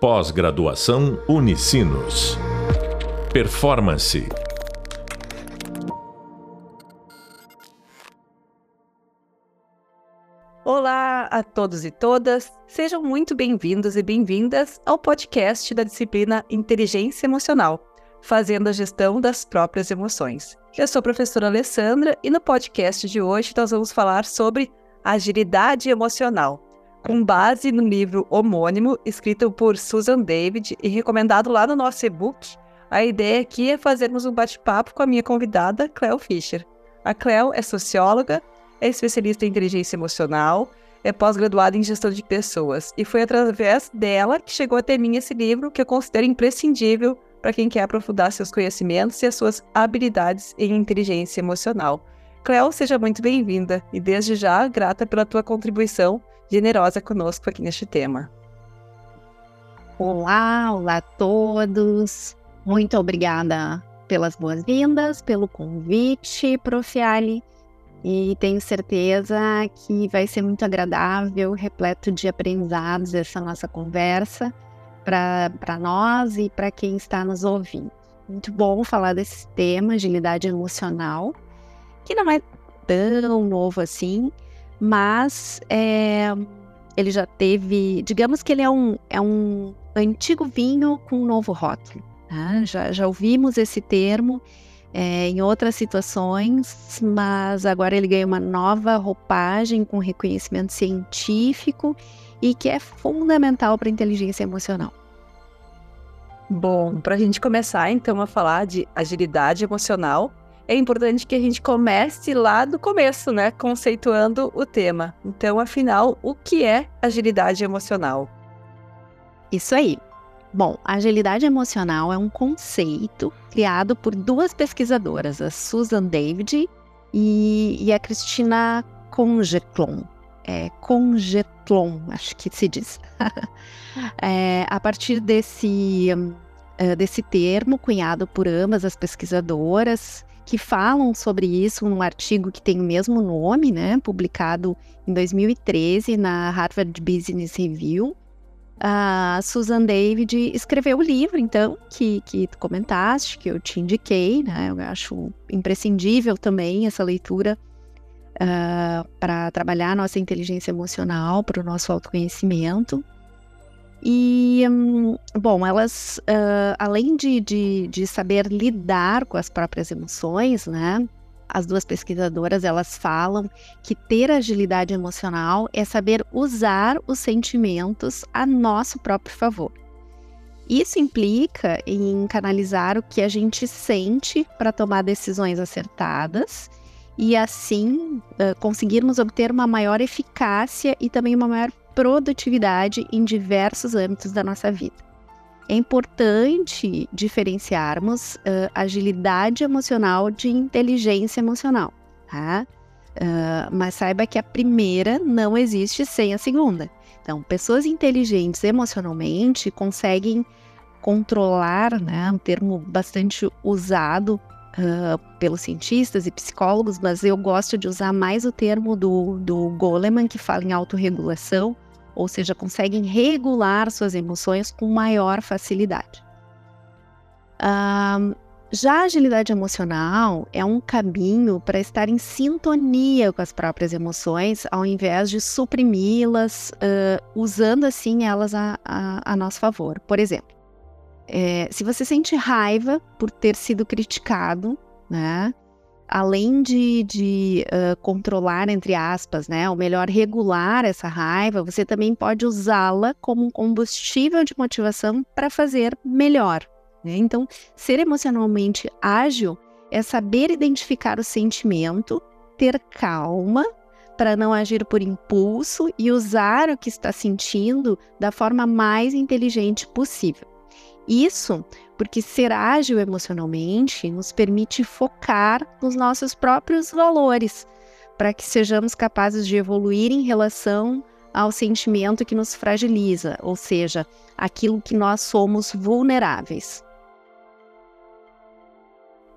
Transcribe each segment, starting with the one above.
Pós-graduação Unicinos. Performance. Olá a todos e todas, sejam muito bem-vindos e bem-vindas ao podcast da disciplina Inteligência Emocional, fazendo a gestão das próprias emoções. Eu sou a professora Alessandra e no podcast de hoje nós vamos falar sobre agilidade emocional com base no livro homônimo, escrito por Susan David e recomendado lá no nosso e-book. A ideia aqui é fazermos um bate-papo com a minha convidada, Cleo Fischer. A Cleo é socióloga, é especialista em inteligência emocional, é pós-graduada em gestão de pessoas e foi através dela que chegou até mim esse livro que eu considero imprescindível para quem quer aprofundar seus conhecimentos e as suas habilidades em inteligência emocional. Cleo, seja muito bem-vinda e desde já grata pela tua contribuição generosa conosco aqui neste tema. Olá, olá a todos. Muito obrigada pelas boas-vindas, pelo convite, Prof. Ali. E tenho certeza que vai ser muito agradável, repleto de aprendizados essa nossa conversa para nós e para quem está nos ouvindo. Muito bom falar desse tema, agilidade emocional, que não é tão novo assim, mas é, ele já teve, digamos que ele é um, é um antigo vinho com um novo rótulo. Né? Já, já ouvimos esse termo é, em outras situações, mas agora ele ganha uma nova roupagem com reconhecimento científico e que é fundamental para a inteligência emocional. Bom, para a gente começar então a falar de agilidade emocional, é importante que a gente comece lá do começo, né? Conceituando o tema. Então, afinal, o que é agilidade emocional? Isso aí. Bom, agilidade emocional é um conceito criado por duas pesquisadoras, a Susan David e, e a Cristina Congetlon. É, Congetlon, acho que se diz. é, a partir desse, uh, desse termo cunhado por ambas as pesquisadoras, que falam sobre isso num artigo que tem o mesmo nome, né, publicado em 2013 na Harvard Business Review. A Susan David escreveu o livro, então, que, que tu comentaste, que eu te indiquei, né? Eu acho imprescindível também essa leitura uh, ah, para trabalhar nossa inteligência emocional, para o nosso autoconhecimento. E, hum, bom, elas, uh, além de, de, de, saber lidar com as próprias emoções, né? As duas pesquisadoras, elas falam que ter agilidade emocional é saber usar os sentimentos a nosso próprio favor. Isso implica em canalizar o que a gente sente para tomar decisões acertadas e assim uh, conseguirmos obter uma maior eficácia e também uma maior produtividade em diversos âmbitos da nossa vida. É importante diferenciarmos uh, agilidade emocional de inteligência emocional, tá? Uh, mas saiba que a primeira não existe sem a segunda. Então, pessoas inteligentes emocionalmente conseguem controlar, né, um termo bastante usado uh, pelos cientistas e psicólogos, mas eu gosto de usar mais o termo do, do Goleman, que fala em autorregulação, ou seja, conseguem regular suas emoções com maior facilidade. Um, já a agilidade emocional é um caminho para estar em sintonia com as próprias emoções, ao invés de suprimi-las, uh, usando assim elas a, a, a, nosso favor. Por exemplo, é, se você sente raiva por ter sido criticado, né? Além de, de uh, controlar, entre aspas, né, ou melhor, regular essa raiva, você também pode usá-la como um combustível de motivação para fazer melhor. Né? Então, ser emocionalmente ágil é saber identificar o sentimento, ter calma para não agir por impulso e usar o que está sentindo da forma mais inteligente possível. Isso porque ser ágil emocionalmente nos permite focar nos nossos próprios valores, para que sejamos capazes de evoluir em relação ao sentimento que nos fragiliza, ou seja, aquilo que nós somos vulneráveis.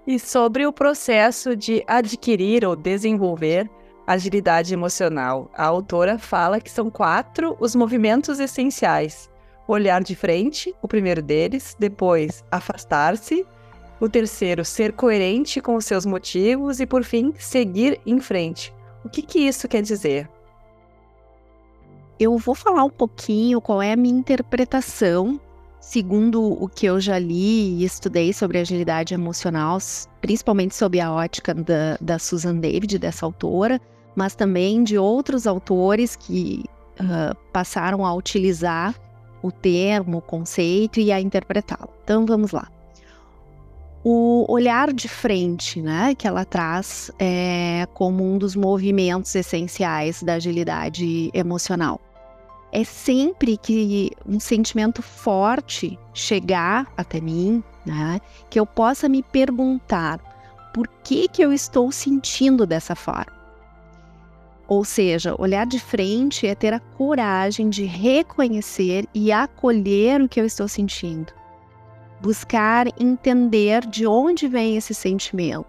E sobre o processo de adquirir ou desenvolver agilidade emocional, a autora fala que são quatro os movimentos essenciais: olhar de frente, o primeiro deles, depois afastar-se, o terceiro ser coerente com os seus motivos e por fim seguir em frente. O que que isso quer dizer? Eu vou falar um pouquinho qual é a minha interpretação, segundo o que eu já li e estudei sobre agilidade emocional, principalmente sob a ótica da, da Susan David, dessa autora, mas também de outros autores que uh, passaram a utilizar o termo, o conceito e a interpretá-lo. Então vamos lá. O olhar de frente, né, que ela traz é, como um dos movimentos essenciais da agilidade emocional é sempre que um sentimento forte chegar até mim, né, que eu possa me perguntar por que que eu estou sentindo dessa forma. Ou seja, olhar de frente é ter a coragem de reconhecer e acolher o que eu estou sentindo. Buscar entender de onde vem esse sentimento.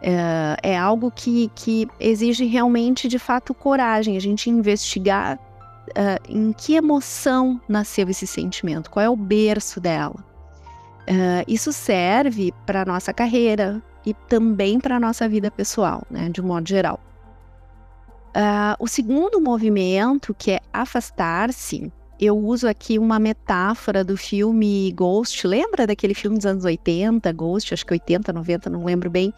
É, é algo que, que exige realmente, de fato, coragem, a gente investigar uh, em que emoção nasceu esse sentimento, qual é o berço dela. Uh, isso serve para a nossa carreira e também para a nossa vida pessoal, né, de um modo geral. Uh, o segundo movimento, que é afastar-se, eu uso aqui uma metáfora do filme Ghost. Lembra daquele filme dos anos 80, Ghost, acho que 80, 90, não lembro bem,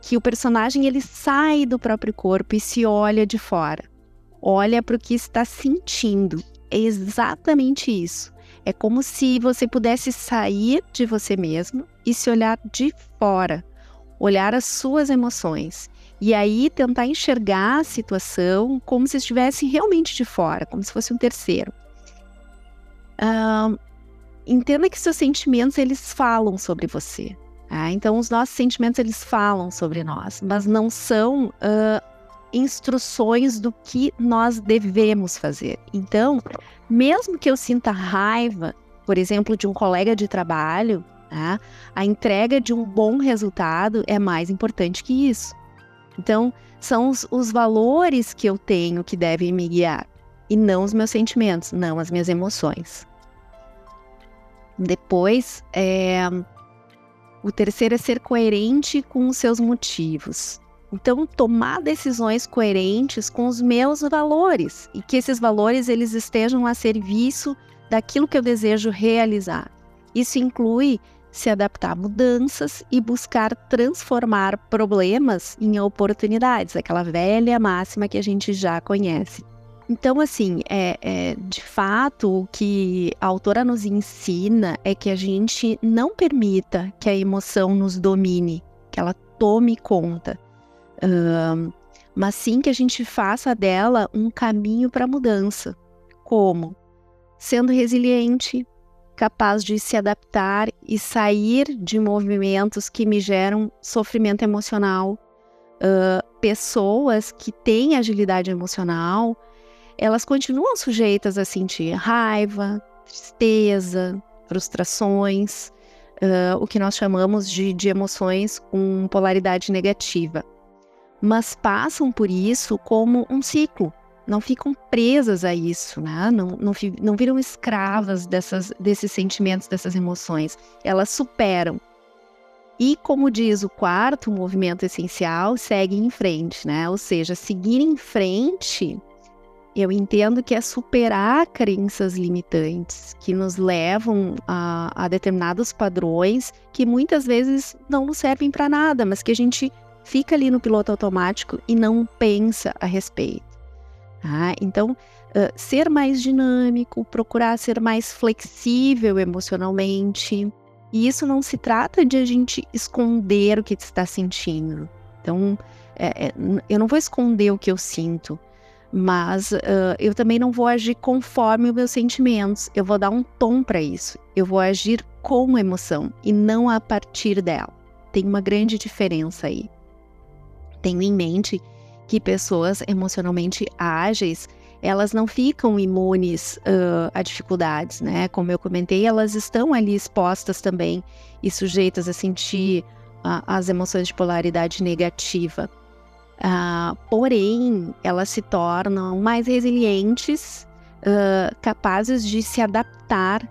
que o personagem ele sai do próprio corpo e se olha de fora olha para o que está sentindo. É exatamente isso. É como se você pudesse sair de você mesmo e se olhar de fora, olhar as suas emoções. E aí tentar enxergar a situação como se estivesse realmente de fora, como se fosse um terceiro. Uh, entenda que seus sentimentos eles falam sobre você. Tá? Então os nossos sentimentos eles falam sobre nós, mas não são uh, instruções do que nós devemos fazer. Então, mesmo que eu sinta raiva, por exemplo, de um colega de trabalho, tá? a entrega de um bom resultado é mais importante que isso. Então, são os, os valores que eu tenho que devem me guiar, e não os meus sentimentos, não as minhas emoções. Depois, é, o terceiro é ser coerente com os seus motivos. Então, tomar decisões coerentes com os meus valores e que esses valores eles estejam a serviço daquilo que eu desejo realizar. Isso inclui se adaptar a mudanças e buscar transformar problemas em oportunidades, aquela velha máxima que a gente já conhece. Então, assim, é, é, de fato, o que a autora nos ensina é que a gente não permita que a emoção nos domine, que ela tome conta Uh, mas sim que a gente faça dela um caminho para a mudança. Como? Sendo resiliente, capaz de se adaptar e sair de movimentos que me geram sofrimento emocional. Uh, pessoas que têm agilidade emocional, elas continuam sujeitas a sentir raiva, tristeza, frustrações, uh, o que nós chamamos de, de emoções com polaridade negativa mas passam por isso como um ciclo. Não ficam presas a isso, né? não, não, não viram escravas dessas, desses sentimentos, dessas emoções. Elas superam. E como diz o quarto movimento essencial, segue em frente, né? Ou seja, seguir em frente, eu entendo que é superar crenças limitantes que nos levam a, a determinados padrões que muitas vezes não nos servem para nada, mas que a gente fica ali no piloto automático e não pensa a respeito. Tá? Então, uh, ser mais dinâmico, procurar ser mais flexível emocionalmente. E isso não se trata de a gente esconder o que está sentindo. Então, é, é, eu não vou esconder o que eu sinto, mas uh, eu também não vou agir conforme os meus sentimentos. Eu vou dar um tom para isso. Eu vou agir com emoção e não a partir dela. Tem uma grande diferença aí tenho em mente que pessoas emocionalmente ágeis elas não ficam imunes uh, a dificuldades, né? Como eu comentei, elas estão ali expostas também e sujeitas a sentir uh, as emoções de polaridade negativa. Uh, porém, elas se tornam mais resilientes capazes de se adaptar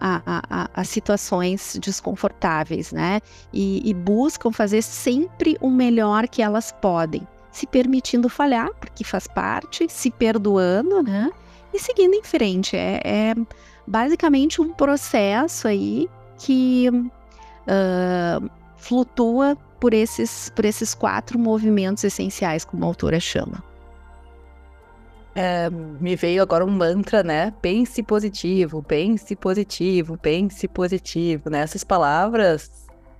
a, a, a, situações desconfortáveis, né? E, e, buscam fazer sempre o melhor que elas podem, se permitindo falhar, porque faz parte, se perdoando, né? E seguindo em frente. É, é basicamente um processo aí que uh, flutua por esses, por esses quatro movimentos essenciais, como a autora chama. É, me veio agora um mantra, né? Pense positivo, pense positivo, pense positivo, né? Essas palavras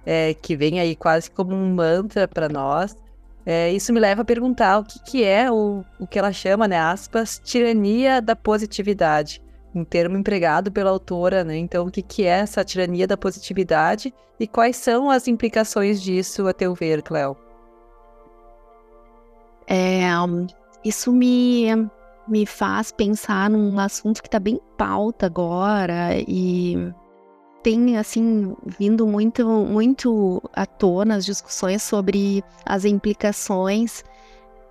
é, que vêm aí quase como um mantra para nós. É, isso me leva a perguntar o que, que é o, o que ela chama, né? Aspas, tirania da positividade um termo empregado pela autora, né? Então, o que, que é essa tirania da positividade e quais são as implicações disso, a teu ver, Cléo? É, isso me, me faz pensar num assunto que está bem pauta agora e tem assim vindo muito muito à tona as discussões sobre as implicações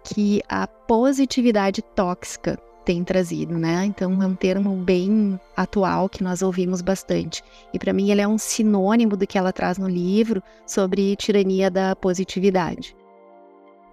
que a positividade tóxica tem trazido, né? Então é um termo bem atual que nós ouvimos bastante. E para mim ele é um sinônimo do que ela traz no livro sobre tirania da positividade.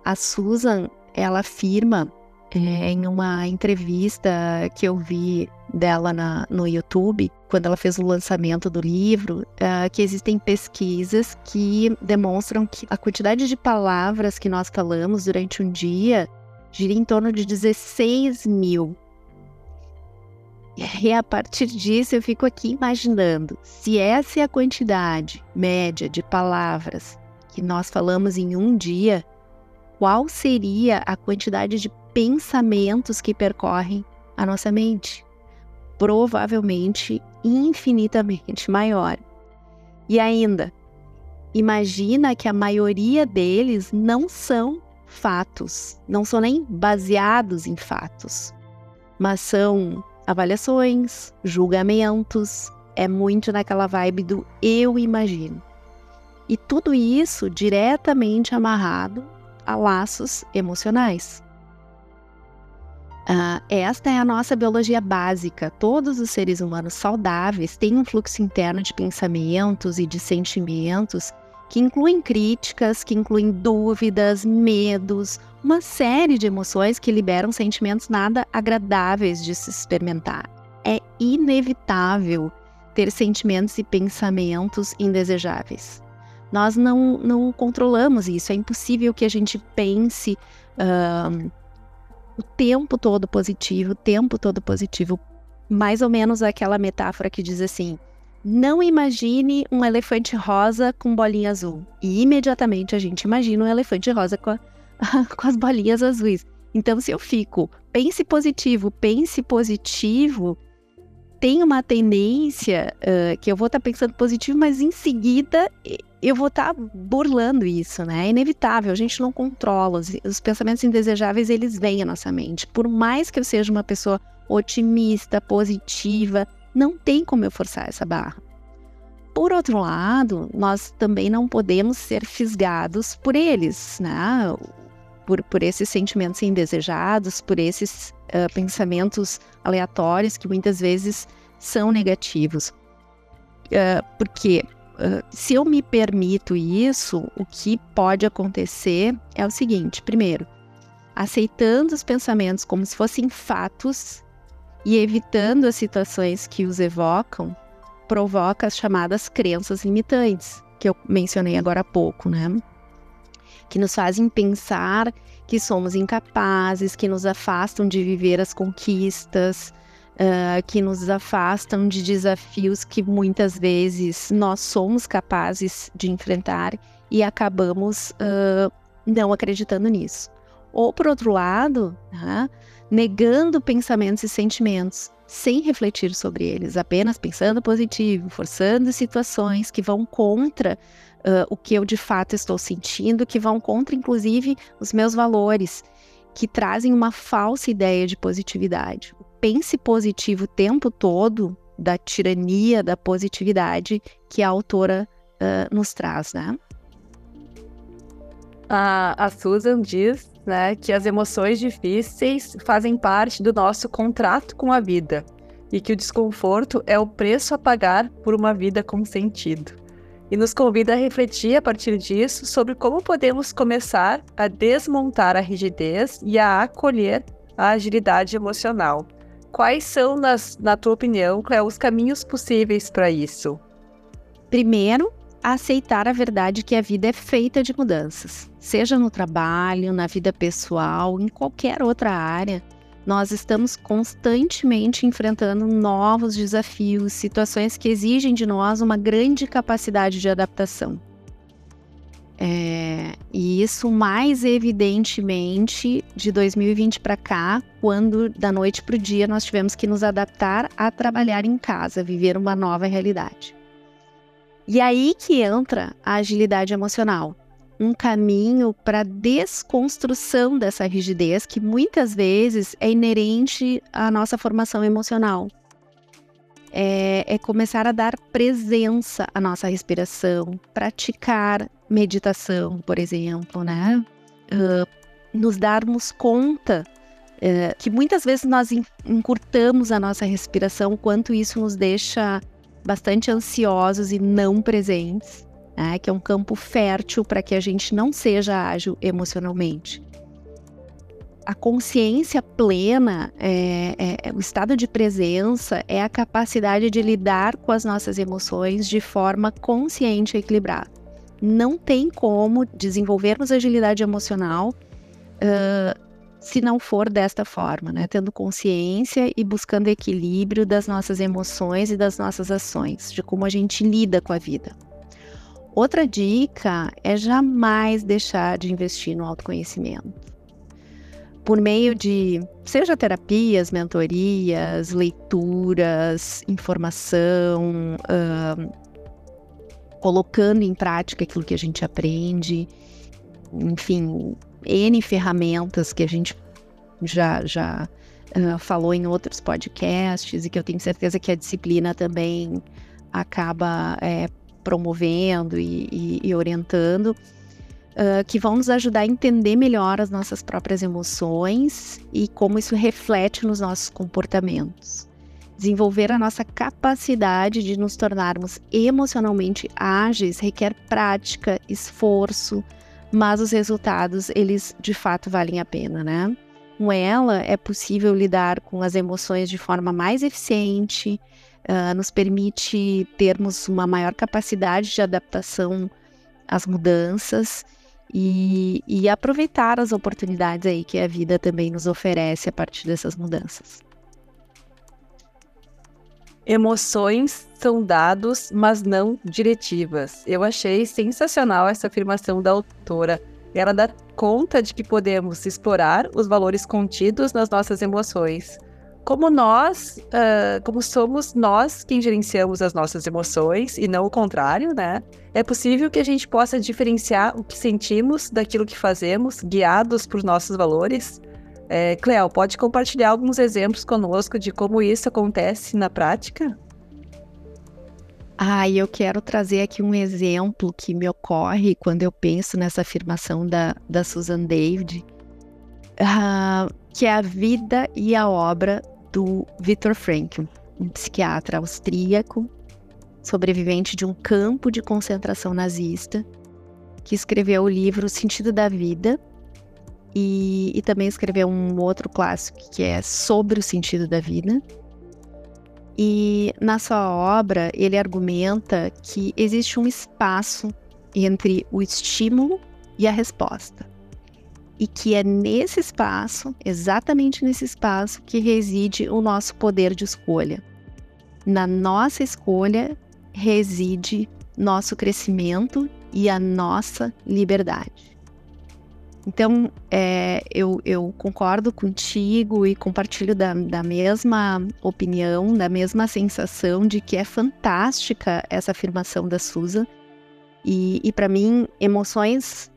A Susan, ela afirma é, em uma entrevista que eu vi dela na, no YouTube, quando ela fez o lançamento do livro, é, que existem pesquisas que demonstram que a quantidade de palavras que nós falamos durante um dia gira em torno de 16 mil. E a partir disso eu fico aqui imaginando se essa é a quantidade média de palavras que nós falamos em um dia, qual seria a quantidade de pensamentos que percorrem a nossa mente? Provavelmente infinitamente maior. E ainda, imagina que a maioria deles não são fatos, não são nem baseados em fatos, mas são avaliações, julgamentos, é muito naquela vibe do eu imagino. E tudo isso diretamente amarrado a laços emocionais. Uh, esta é a nossa biologia básica. Todos os seres humanos saudáveis têm um fluxo interno de pensamentos e de sentimentos que incluem críticas, que incluem dúvidas, medos, uma série de emoções que liberam sentimentos nada agradáveis de se experimentar. É inevitável ter sentimentos e pensamentos indesejáveis. Nós não, não controlamos isso, é impossível que a gente pense uh, o tempo todo positivo, o tempo todo positivo. Mais ou menos aquela metáfora que diz assim: não imagine um elefante rosa com bolinha azul. E imediatamente a gente imagina um elefante rosa com, a, com as bolinhas azuis. Então, se eu fico, pense positivo, pense positivo, tem uma tendência uh, que eu vou estar tá pensando positivo, mas em seguida eu vou estar tá burlando isso, né? É inevitável, a gente não controla. Os, os pensamentos indesejáveis, eles vêm à nossa mente. Por mais que eu seja uma pessoa otimista, positiva, não tem como eu forçar essa barra. Por outro lado, nós também não podemos ser fisgados por eles, né? Por, por esses sentimentos indesejados, por esses uh, pensamentos aleatórios que muitas vezes são negativos. Uh, porque se eu me permito isso, o que pode acontecer é o seguinte: primeiro, aceitando os pensamentos como se fossem fatos e evitando as situações que os evocam, provoca as chamadas crenças limitantes, que eu mencionei agora há pouco, né? Que nos fazem pensar que somos incapazes, que nos afastam de viver as conquistas, uh, que nos afastam de desafios que muitas vezes nós somos capazes de enfrentar e acabamos uh, não acreditando nisso. Ou, por outro lado, né, negando pensamentos e sentimentos, sem refletir sobre eles, apenas pensando positivo, forçando situações que vão contra uh, o que eu de fato estou sentindo, que vão contra, inclusive, os meus valores, que trazem uma falsa ideia de positividade. Pense positivo o tempo todo da tirania da positividade que a autora uh, nos traz, né? a, a Susan diz né, que as emoções difíceis fazem parte do nosso contrato com a vida e que o desconforto é o preço a pagar por uma vida com sentido. E nos convida a refletir a partir disso sobre como podemos começar a desmontar a rigidez e a acolher a agilidade emocional. Quais são, nas, na tua opinião, Cléo, os caminhos possíveis para isso? Primeiro, aceitar a verdade que a vida é feita de mudanças, seja no trabalho, na vida pessoal, em qualquer outra área. Nós estamos constantemente enfrentando novos desafios, situações que exigem de nós uma grande capacidade de adaptação. É, e isso mais evidentemente de 2020 para cá, quando da noite para o dia nós tivemos que nos adaptar a trabalhar em casa, viver uma nova realidade. E aí que entra a agilidade emocional, um caminho para desconstrução dessa rigidez que muitas vezes é inerente à nossa formação emocional. É, é começar a dar presença à nossa respiração, praticar meditação, por exemplo, né? Uh, nos darmos conta uh, que muitas vezes nós encurtamos a nossa respiração, quanto isso nos deixa bastante ansiosos e não presentes, né, que é um campo fértil para que a gente não seja ágil emocionalmente. A consciência plena, é, é, é, o estado de presença, é a capacidade de lidar com as nossas emoções de forma consciente e equilibrada. Não tem como desenvolvermos agilidade emocional uh, se não for desta forma, né? Tendo consciência e buscando equilíbrio das nossas emoções e das nossas ações, de como a gente lida com a vida. Outra dica é jamais deixar de investir no autoconhecimento. Por meio de, seja terapias, mentorias, leituras, informação, uh, colocando em prática aquilo que a gente aprende, enfim, N ferramentas que a gente já, já uh, falou em outros podcasts e que eu tenho certeza que a disciplina também acaba é, promovendo e, e, e orientando, uh, que vão nos ajudar a entender melhor as nossas próprias emoções e como isso reflete nos nossos comportamentos. Desenvolver a nossa capacidade de nos tornarmos emocionalmente ágeis requer prática, esforço, mas os resultados, eles de fato valem a pena, né? Com ela é possível lidar com as emoções de forma mais eficiente, uh, nos permite termos uma maior capacidade de adaptação às mudanças e, e aproveitar as oportunidades aí que a vida também nos oferece a partir dessas mudanças. Emoções são dados, mas não diretivas. Eu achei sensacional essa afirmação da autora. Ela dá conta de que podemos explorar os valores contidos nas nossas emoções. Como nós, uh, como somos nós quem gerenciamos as nossas emoções e não o contrário, né? É possível que a gente possa diferenciar o que sentimos daquilo que fazemos, guiados por nossos valores. É, Cleo, pode compartilhar alguns exemplos conosco de como isso acontece na prática? Ah, eu quero trazer aqui um exemplo que me ocorre quando eu penso nessa afirmação da, da Susan David, uh, que é a vida e a obra do Viktor Frankl, um psiquiatra austríaco, sobrevivente de um campo de concentração nazista, que escreveu o livro O Sentido da Vida, e, e também escreveu um outro clássico que é sobre o sentido da vida. E na sua obra, ele argumenta que existe um espaço entre o estímulo e a resposta. E que é nesse espaço, exatamente nesse espaço, que reside o nosso poder de escolha. Na nossa escolha reside nosso crescimento e a nossa liberdade. Então, é, eu, eu, concordo contigo e compartilho da, da, mesma opinião, da mesma sensação de que é fantástica essa afirmação da Susan. E, e para mim, emoções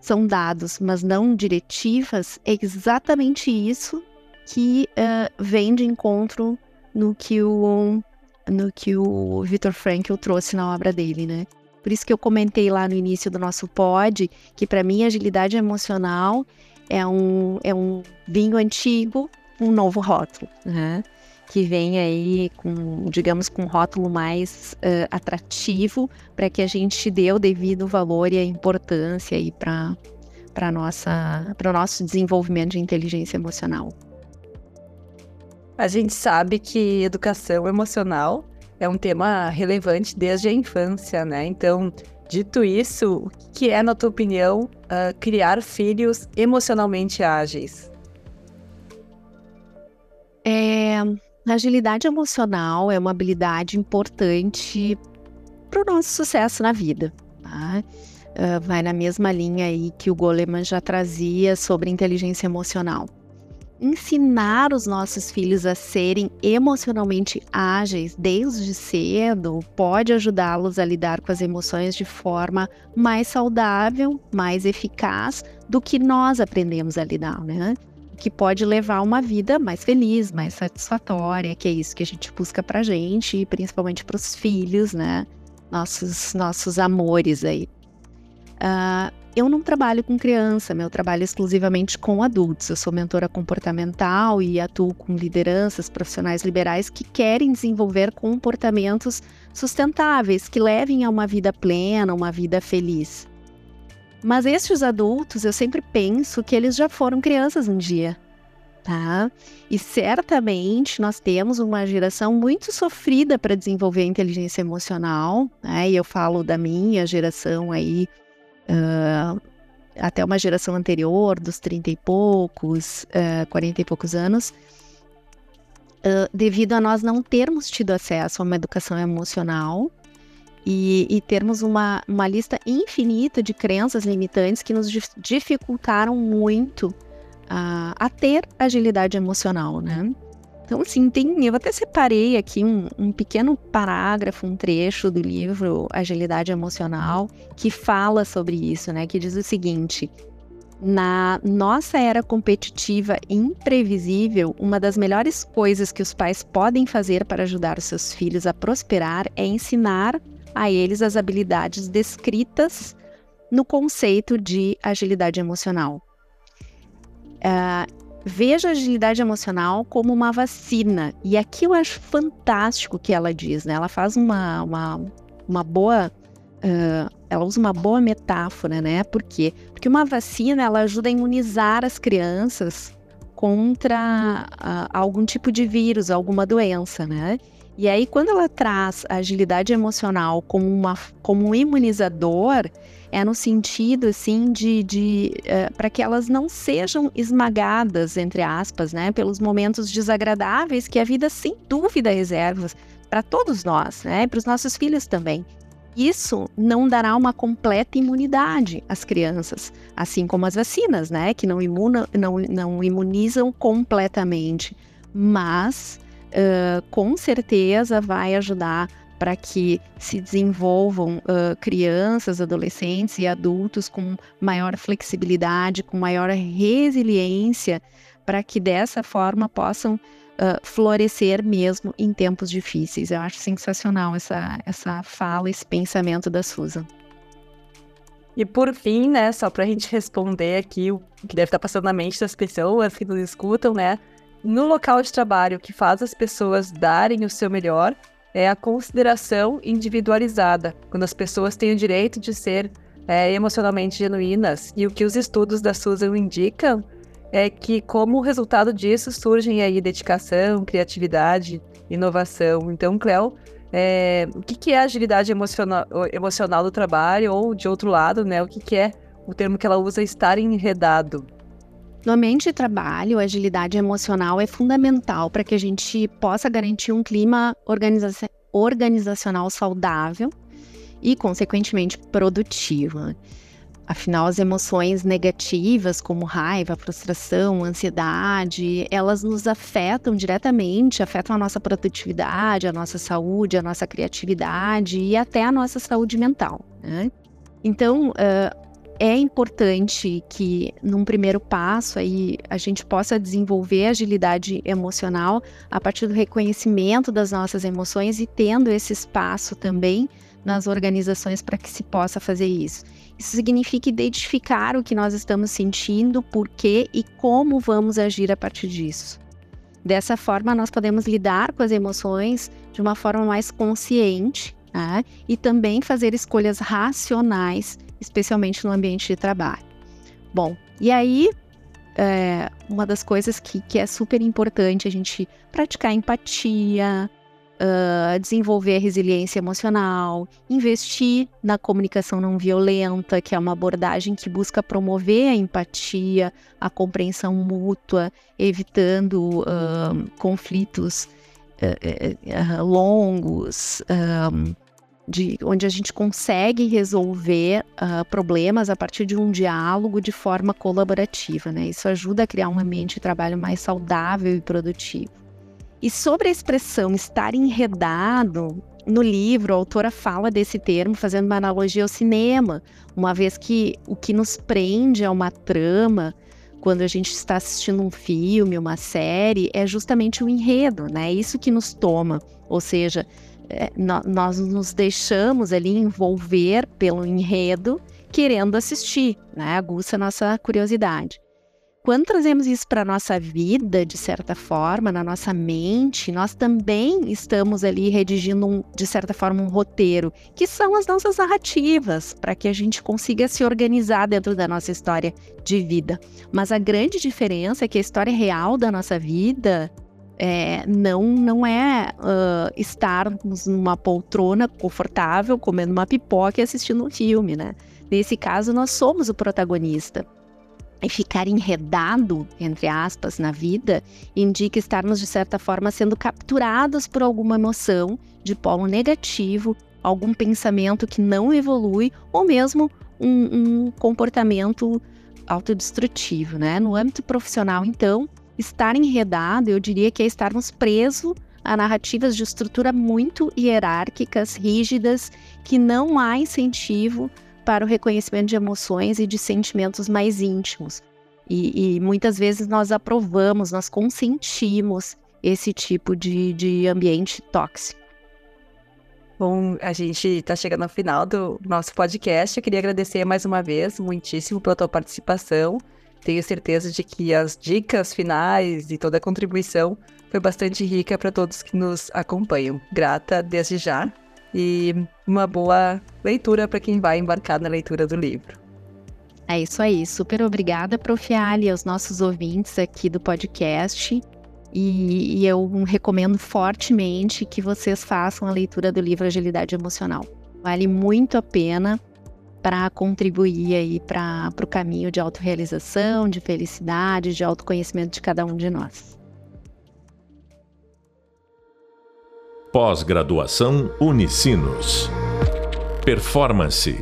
são dados, mas não diretivas, é exatamente isso que uh, vem de encontro no que o, no que o Viktor Frankl trouxe na obra dele, né? Por isso que eu comentei lá no início do nosso pod que para mim agilidade emocional é um, é um vinho antigo, um novo rótulo, né? que vem aí com, digamos, com um rótulo mais uh, atrativo para que a gente dê o devido valor e a importância aí para para nossa para o nosso desenvolvimento de inteligência emocional. A gente sabe que educação emocional é um tema relevante desde a infância, né? Então, dito isso, o que é, na tua opinião, uh, criar filhos emocionalmente ágeis? É, agilidade emocional é uma habilidade importante para o nosso sucesso na vida. Tá? Uh, vai na mesma linha aí que o Goleman já trazia sobre inteligência emocional. Ensinar os nossos filhos a serem emocionalmente ágeis desde cedo pode ajudá-los a lidar com as emoções de forma mais saudável, mais eficaz do que nós aprendemos a lidar, né? que pode levar uma vida mais feliz, mais satisfatória, que é isso que a gente busca pra gente e principalmente para os filhos, né? Nossos, nossos amores aí. Uh, eu não trabalho com criança, meu trabalho é exclusivamente com adultos. Eu sou mentora comportamental e atuo com lideranças profissionais liberais que querem desenvolver comportamentos sustentáveis, que levem a uma vida plena, uma vida feliz. Mas estes adultos, eu sempre penso que eles já foram crianças um dia, tá? E certamente nós temos uma geração muito sofrida para desenvolver a inteligência emocional, né? E eu falo da minha geração aí, uh, até uma geração anterior, dos 30 e poucos, uh, 40 e poucos anos, uh, devido a nós não termos tido acesso a uma educação emocional e, e, termos uma, uma lista infinita de crenças limitantes que nos dificultaram muito a ter agilidade emocional, né? Então, assim, tem, eu até separei aqui um, um, pequeno parágrafo, um trecho do livro Agilidade Emocional, que fala sobre isso, né? Que diz o seguinte: na nossa era competitiva e imprevisível, uma das melhores coisas que os pais podem fazer para ajudar os seus filhos a prosperar é ensinar a eles as habilidades descritas no conceito de agilidade emocional. Uh, veja a agilidade emocional como uma vacina. E aqui eu acho fantástico o que ela diz, né? Ela faz uma, uma, uma boa. Uh, ela usa uma boa metáfora, né? Por quê? Porque uma vacina ela ajuda a imunizar as crianças contra uh, algum tipo de vírus, alguma doença, né? E aí, quando ela traz a agilidade emocional como, uma, como um imunizador, é no sentido, assim, de, de uh, para que elas não sejam esmagadas, entre aspas, né, pelos momentos desagradáveis que a vida, sem dúvida, reserva para todos nós, né, para os nossos filhos também. Isso não dará uma completa imunidade às crianças, assim como as vacinas, né, que não, imuna, não, não imunizam completamente, mas uh, com certeza vai ajudar para que se desenvolvam uh, crianças, adolescentes e adultos com maior flexibilidade, com maior resiliência, para que dessa forma possam uh, florescer mesmo em tempos difíceis. Eu acho sensacional essa, essa fala, esse pensamento da Susan. E por fim, né, só para a gente responder aqui o que deve estar passando na mente das pessoas que nos escutam, né? no local de trabalho que faz as pessoas darem o seu melhor é a consideração individualizada, quando as pessoas têm o direito de ser é, emocionalmente genuínas. E o que os estudos da Susan indicam é que, como resultado disso, surgem aí dedicação, criatividade, inovação. Então, Cleo, é, o que, que é agilidade emocional, emocional do trabalho? Ou, de outro lado, né, o que, que é o termo que ela usa, estar enredado? No ambiente de trabalho, a agilidade emocional é fundamental para que a gente possa garantir um clima organiza organizacional saudável e, consequentemente, produtivo. Afinal, as emoções negativas, como raiva, frustração, ansiedade, elas nos afetam diretamente, afetam a nossa produtividade, a nossa saúde, a nossa criatividade e até a nossa saúde mental. Né? Então, é importante que, num primeiro passo, aí, a gente possa desenvolver agilidade emocional a partir do reconhecimento das nossas emoções e tendo esse espaço também nas organizações para que se possa fazer isso. Isso significa identificar o que nós estamos sentindo, por quê e como vamos agir a partir disso. Dessa forma, nós podemos lidar com as emoções de uma forma mais consciente né? e também fazer escolhas racionais, especialmente no ambiente de trabalho. Bom, e aí, é, uma das coisas que, que é super importante a gente praticar empatia, uh, desenvolver resiliência emocional, investir na comunicação não violenta, que é uma abordagem que busca promover a empatia, a compreensão mútua, evitando uh, conflitos uh, longos. De, onde a gente consegue resolver uh, problemas a partir de um diálogo de forma colaborativa, né? Isso ajuda a criar um ambiente de trabalho mais saudável e produtivo. E sobre a expressão estar enredado, no livro a autora fala desse termo fazendo uma analogia ao cinema, uma vez que o que nos prende a uma trama quando a gente está assistindo um filme, uma série, é justamente o enredo, né? É isso que nos toma, ou seja, nós nos deixamos ali envolver pelo enredo, querendo assistir, né? Aguça a nossa curiosidade. Quando trazemos isso para a nossa vida, de certa forma, na nossa mente, nós também estamos ali redigindo, um, de certa forma, um roteiro, que são as nossas narrativas, para que a gente consiga se organizar dentro da nossa história de vida. Mas a grande diferença é que a história real da nossa vida é, não, não é uh, estarmos numa poltrona confortável, comendo uma pipoca e assistindo um filme, né? Nesse caso, nós somos o protagonista e ficar enredado, entre aspas, na vida, indica estarmos, de certa forma, sendo capturados por alguma emoção de polo negativo, algum pensamento que não evolui, ou mesmo um, um comportamento autodestrutivo, né? No âmbito profissional, então, estar enredado, eu diria que é estarmos presos a narrativas de estrutura muito hierárquicas, rígidas, que não há incentivo para o reconhecimento de emoções e de sentimentos mais íntimos. E, e muitas vezes nós aprovamos, nós consentimos esse tipo de, de ambiente tóxico. Bom, a gente está chegando ao final do nosso podcast. Eu queria agradecer mais uma vez, muitíssimo pela tua participação. Tenho certeza de que as dicas finais e toda a contribuição foi bastante rica para todos que nos acompanham. Grata desde já e uma boa leitura para quem vai embarcar na leitura do livro. É isso aí. Super obrigada, Prof. Ali, aos nossos ouvintes aqui do podcast. E, e, eu recomendo fortemente que vocês façam a leitura do livro Agilidade Emocional. Vale muito a pena para contribuir aí para o caminho de autorrealização, de felicidade, de autoconhecimento de cada um de nós. Pós-graduação Unicinos. Performance